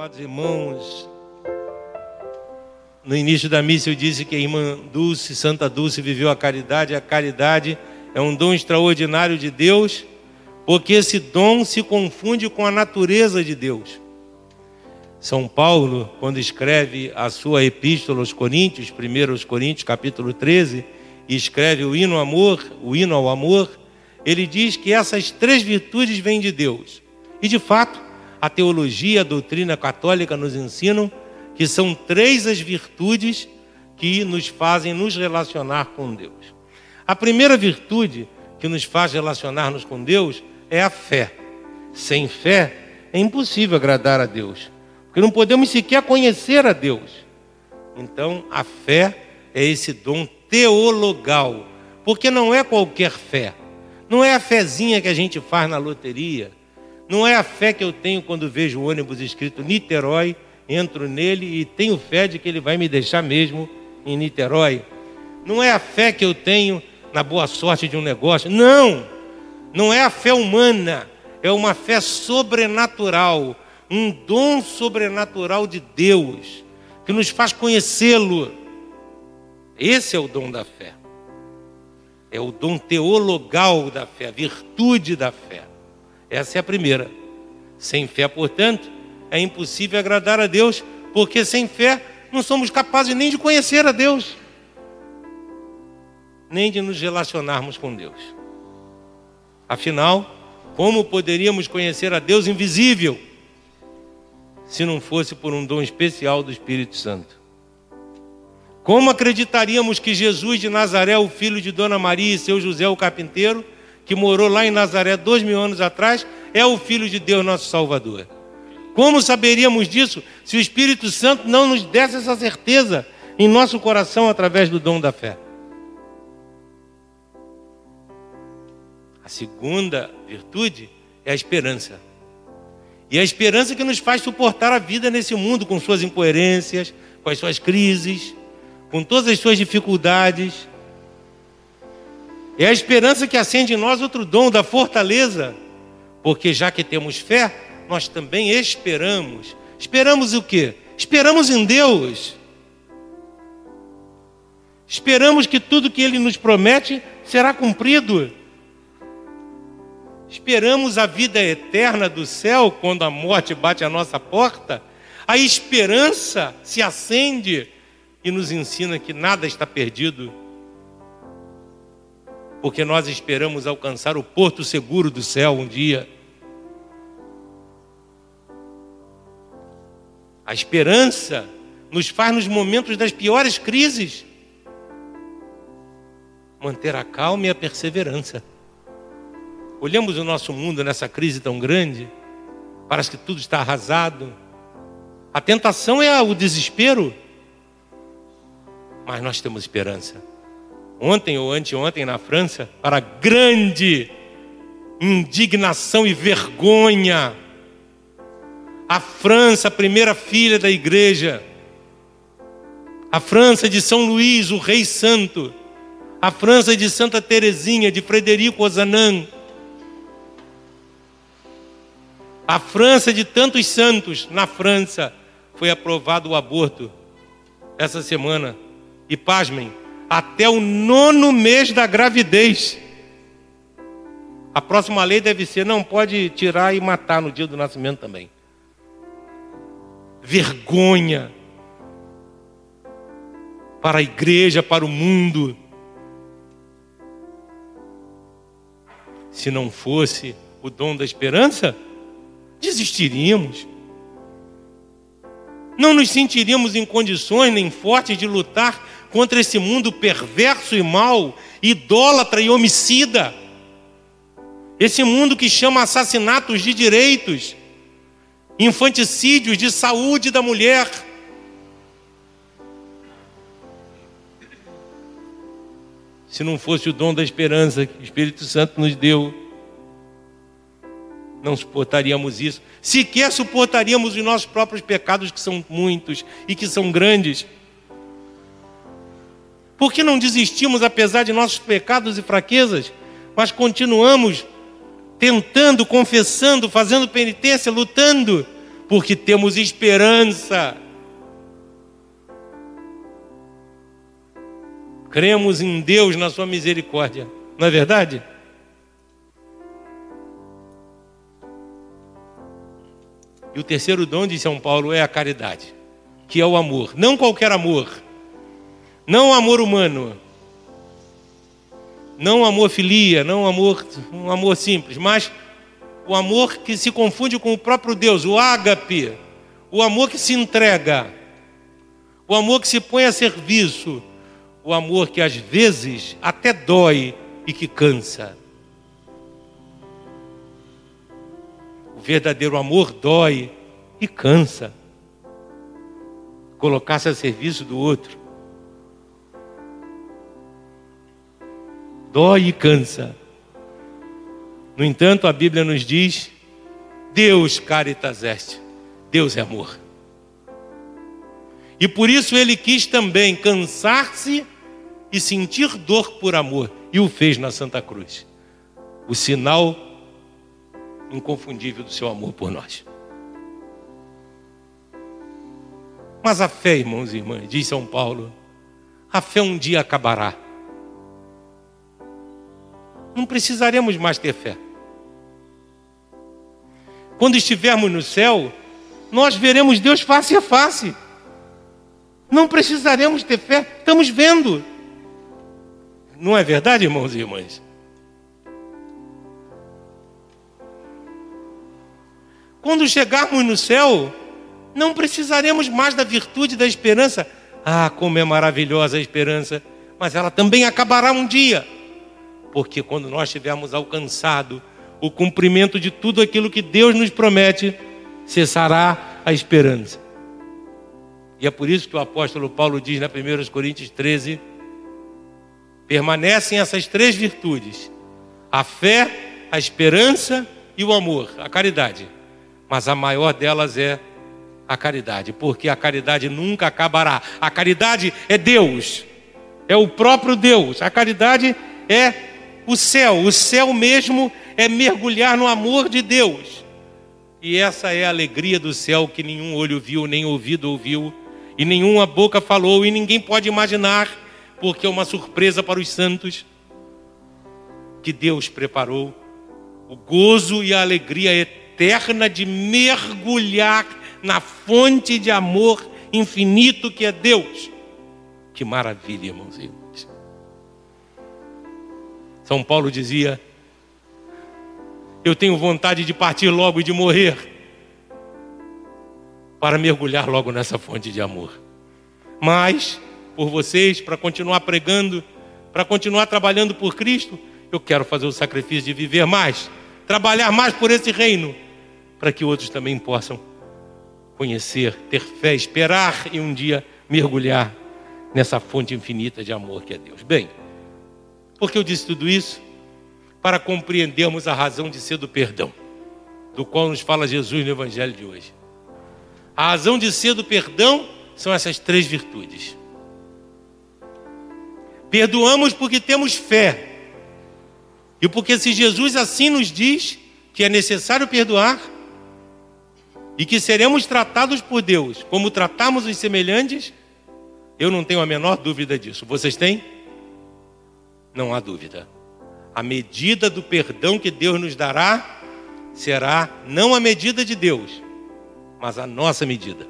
Amados irmãos, no início da missa eu disse que a irmã Dulce, Santa Dulce, viveu a caridade. A caridade é um dom extraordinário de Deus, porque esse dom se confunde com a natureza de Deus. São Paulo, quando escreve a sua epístola aos Coríntios, 1 aos Coríntios, capítulo 13, e escreve o hino amor, o hino ao amor, ele diz que essas três virtudes vêm de Deus. E de fato, a teologia, a doutrina católica nos ensinam que são três as virtudes que nos fazem nos relacionar com Deus. A primeira virtude que nos faz relacionar-nos com Deus é a fé. Sem fé é impossível agradar a Deus, porque não podemos sequer conhecer a Deus. Então, a fé é esse dom teologal, porque não é qualquer fé. Não é a fezinha que a gente faz na loteria não é a fé que eu tenho quando vejo o ônibus escrito Niterói, entro nele e tenho fé de que ele vai me deixar mesmo em Niterói. Não é a fé que eu tenho na boa sorte de um negócio. Não! Não é a fé humana, é uma fé sobrenatural, um dom sobrenatural de Deus que nos faz conhecê-lo. Esse é o dom da fé. É o dom teologal da fé, a virtude da fé. Essa é a primeira. Sem fé, portanto, é impossível agradar a Deus, porque sem fé não somos capazes nem de conhecer a Deus, nem de nos relacionarmos com Deus. Afinal, como poderíamos conhecer a Deus invisível se não fosse por um dom especial do Espírito Santo? Como acreditaríamos que Jesus de Nazaré, o filho de Dona Maria e seu José o carpinteiro, que morou lá em Nazaré dois mil anos atrás, é o Filho de Deus, nosso Salvador. Como saberíamos disso se o Espírito Santo não nos desse essa certeza em nosso coração através do dom da fé? A segunda virtude é a esperança. E é a esperança que nos faz suportar a vida nesse mundo com suas incoerências, com as suas crises, com todas as suas dificuldades. É a esperança que acende em nós outro dom da fortaleza, porque já que temos fé, nós também esperamos. Esperamos o quê? Esperamos em Deus. Esperamos que tudo que Ele nos promete será cumprido. Esperamos a vida eterna do céu quando a morte bate à nossa porta. A esperança se acende e nos ensina que nada está perdido porque nós esperamos alcançar o porto seguro do céu um dia. A esperança nos faz nos momentos das piores crises manter a calma e a perseverança. Olhamos o nosso mundo nessa crise tão grande, parece que tudo está arrasado. A tentação é o desespero, mas nós temos esperança ontem ou anteontem na França, para grande indignação e vergonha. A França, a primeira filha da igreja, a França de São Luís, o Rei Santo, a França de Santa Teresinha, de Frederico Ozanam, a França de tantos santos, na França foi aprovado o aborto essa semana. E pasmem, até o nono mês da gravidez. A próxima lei deve ser: não pode tirar e matar no dia do nascimento também. Vergonha para a igreja, para o mundo. Se não fosse o dom da esperança, desistiríamos. Não nos sentiríamos em condições nem fortes de lutar contra esse mundo perverso e mau, idólatra e homicida. Esse mundo que chama assassinatos de direitos, infanticídios de saúde da mulher. Se não fosse o dom da esperança que o Espírito Santo nos deu, não suportaríamos isso. Sequer suportaríamos os nossos próprios pecados, que são muitos e que são grandes. Por que não desistimos apesar de nossos pecados e fraquezas, mas continuamos tentando, confessando, fazendo penitência, lutando, porque temos esperança. Cremos em Deus na sua misericórdia, não é verdade? E o terceiro dom de São Paulo é a caridade, que é o amor. Não qualquer amor, não amor humano, não amor filia, não amor, um amor simples, mas o amor que se confunde com o próprio Deus, o ágape, o amor que se entrega, o amor que se põe a serviço, o amor que às vezes até dói e que cansa. O verdadeiro amor dói e cansa. Colocar-se a serviço do outro. Dói e cansa. No entanto, a Bíblia nos diz: Deus caritas est, Deus é amor. E por isso ele quis também cansar-se e sentir dor por amor, e o fez na Santa Cruz. O sinal inconfundível do seu amor por nós. Mas a fé, irmãos e irmãs, diz São Paulo, a fé um dia acabará. Não precisaremos mais ter fé. Quando estivermos no céu, nós veremos Deus face a face. Não precisaremos ter fé, estamos vendo. Não é verdade, irmãos e irmãs? Quando chegarmos no céu, não precisaremos mais da virtude da esperança. Ah, como é maravilhosa a esperança! Mas ela também acabará um dia. Porque quando nós tivermos alcançado o cumprimento de tudo aquilo que Deus nos promete, cessará a esperança. E é por isso que o apóstolo Paulo diz na 1 Coríntios 13: permanecem essas três virtudes: a fé, a esperança e o amor, a caridade. Mas a maior delas é a caridade, porque a caridade nunca acabará. A caridade é Deus, é o próprio Deus. A caridade é o céu, o céu mesmo é mergulhar no amor de Deus. E essa é a alegria do céu que nenhum olho viu, nem ouvido ouviu, e nenhuma boca falou, e ninguém pode imaginar, porque é uma surpresa para os santos que Deus preparou o gozo e a alegria eterna de mergulhar na fonte de amor infinito que é Deus. Que maravilha, irmãos irmãs. São Paulo dizia: Eu tenho vontade de partir logo e de morrer, para mergulhar logo nessa fonte de amor. Mas, por vocês, para continuar pregando, para continuar trabalhando por Cristo, eu quero fazer o sacrifício de viver mais, trabalhar mais por esse reino, para que outros também possam conhecer, ter fé, esperar e um dia mergulhar nessa fonte infinita de amor que é Deus. Bem, por que eu disse tudo isso? Para compreendermos a razão de ser do perdão, do qual nos fala Jesus no Evangelho de hoje. A razão de ser do perdão são essas três virtudes. Perdoamos porque temos fé. E porque se Jesus assim nos diz que é necessário perdoar, e que seremos tratados por Deus como tratamos os semelhantes, eu não tenho a menor dúvida disso. Vocês têm? Não há dúvida. A medida do perdão que Deus nos dará será não a medida de Deus, mas a nossa medida.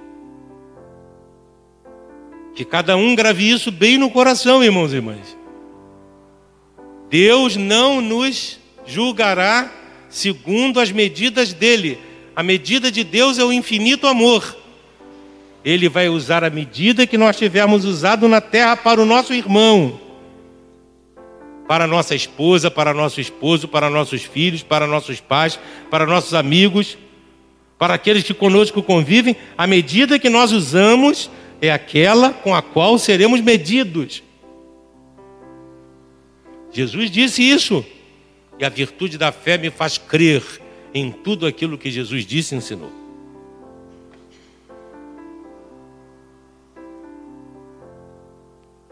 Que cada um grave isso bem no coração, irmãos e irmãs. Deus não nos julgará segundo as medidas dele, a medida de Deus é o infinito amor. Ele vai usar a medida que nós tivermos usado na terra para o nosso irmão, para nossa esposa, para nosso esposo, para nossos filhos, para nossos pais, para nossos amigos, para aqueles que conosco convivem. A medida que nós usamos é aquela com a qual seremos medidos. Jesus disse isso, e a virtude da fé me faz crer em tudo aquilo que Jesus disse e ensinou.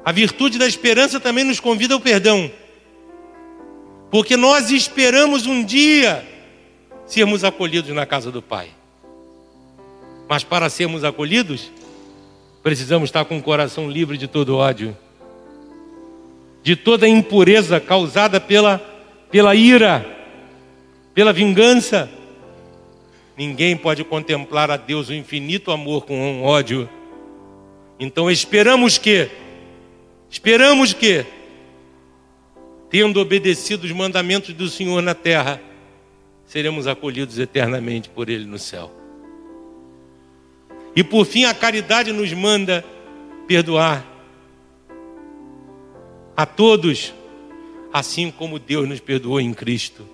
A virtude da esperança também nos convida ao perdão. Porque nós esperamos um dia sermos acolhidos na casa do Pai. Mas para sermos acolhidos, precisamos estar com o coração livre de todo ódio, de toda impureza causada pela, pela ira, pela vingança. Ninguém pode contemplar a Deus o infinito amor com um ódio. Então esperamos que, esperamos que, tendo obedecido os mandamentos do Senhor na terra, seremos acolhidos eternamente por Ele no céu. E por fim, a caridade nos manda perdoar a todos, assim como Deus nos perdoou em Cristo.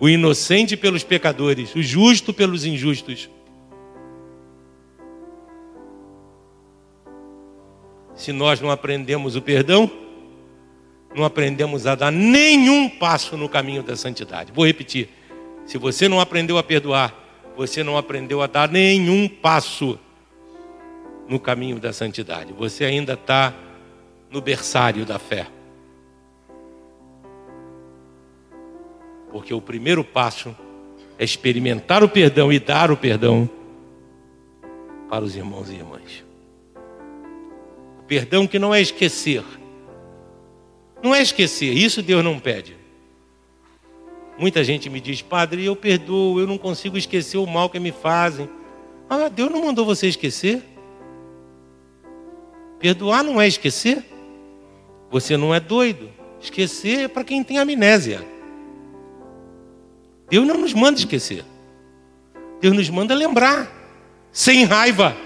O inocente pelos pecadores, o justo pelos injustos. Se nós não aprendemos o perdão, não aprendemos a dar nenhum passo no caminho da santidade. Vou repetir: se você não aprendeu a perdoar, você não aprendeu a dar nenhum passo no caminho da santidade. Você ainda está no berçário da fé. Porque o primeiro passo é experimentar o perdão e dar o perdão para os irmãos e irmãs. Perdão que não é esquecer. Não é esquecer, isso Deus não pede. Muita gente me diz, padre, eu perdoo, eu não consigo esquecer o mal que me fazem. Ah, Deus não mandou você esquecer? Perdoar não é esquecer? Você não é doido. Esquecer é para quem tem amnésia. Deus não nos manda esquecer. Deus nos manda lembrar, sem raiva,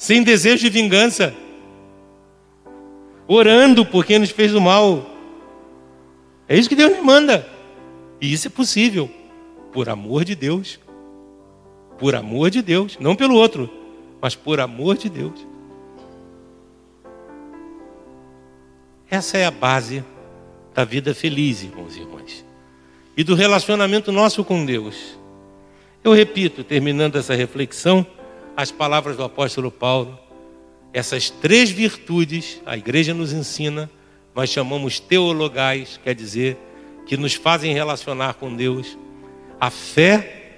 sem desejo de vingança, orando por quem nos fez o mal, é isso que Deus me manda. E isso é possível por amor de Deus. Por amor de Deus, não pelo outro, mas por amor de Deus. Essa é a base da vida feliz, irmãos e irmãs. E do relacionamento nosso com Deus. Eu repito, terminando essa reflexão, as palavras do apóstolo Paulo. Essas três virtudes a igreja nos ensina nós chamamos teologais, quer dizer, que nos fazem relacionar com Deus. A fé,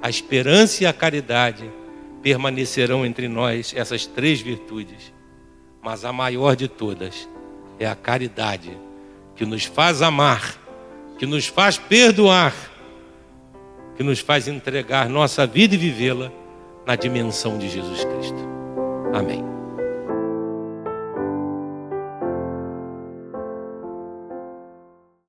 a esperança e a caridade permanecerão entre nós, essas três virtudes. Mas a maior de todas é a caridade, que nos faz amar, que nos faz perdoar, que nos faz entregar nossa vida e vivê-la na dimensão de Jesus Cristo. Amém.